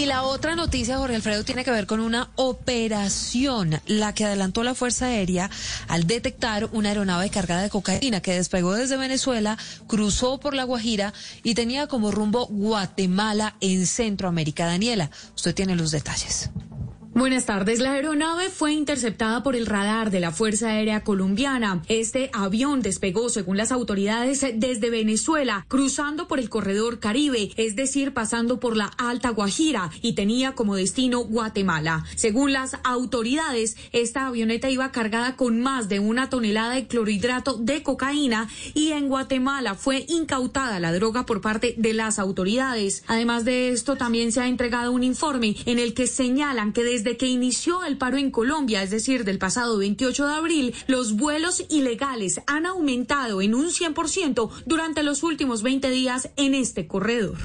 Y la otra noticia, Jorge Alfredo, tiene que ver con una operación, la que adelantó la Fuerza Aérea al detectar una aeronave cargada de cocaína que despegó desde Venezuela, cruzó por La Guajira y tenía como rumbo Guatemala en Centroamérica. Daniela, usted tiene los detalles. Buenas tardes. La aeronave fue interceptada por el radar de la Fuerza Aérea Colombiana. Este avión despegó, según las autoridades, desde Venezuela, cruzando por el corredor Caribe, es decir, pasando por la Alta Guajira y tenía como destino Guatemala. Según las autoridades, esta avioneta iba cargada con más de una tonelada de clorhidrato de cocaína y en Guatemala fue incautada la droga por parte de las autoridades. Además de esto, también se ha entregado un informe en el que señalan que desde desde que inició el paro en Colombia, es decir, del pasado 28 de abril, los vuelos ilegales han aumentado en un 100% durante los últimos 20 días en este corredor.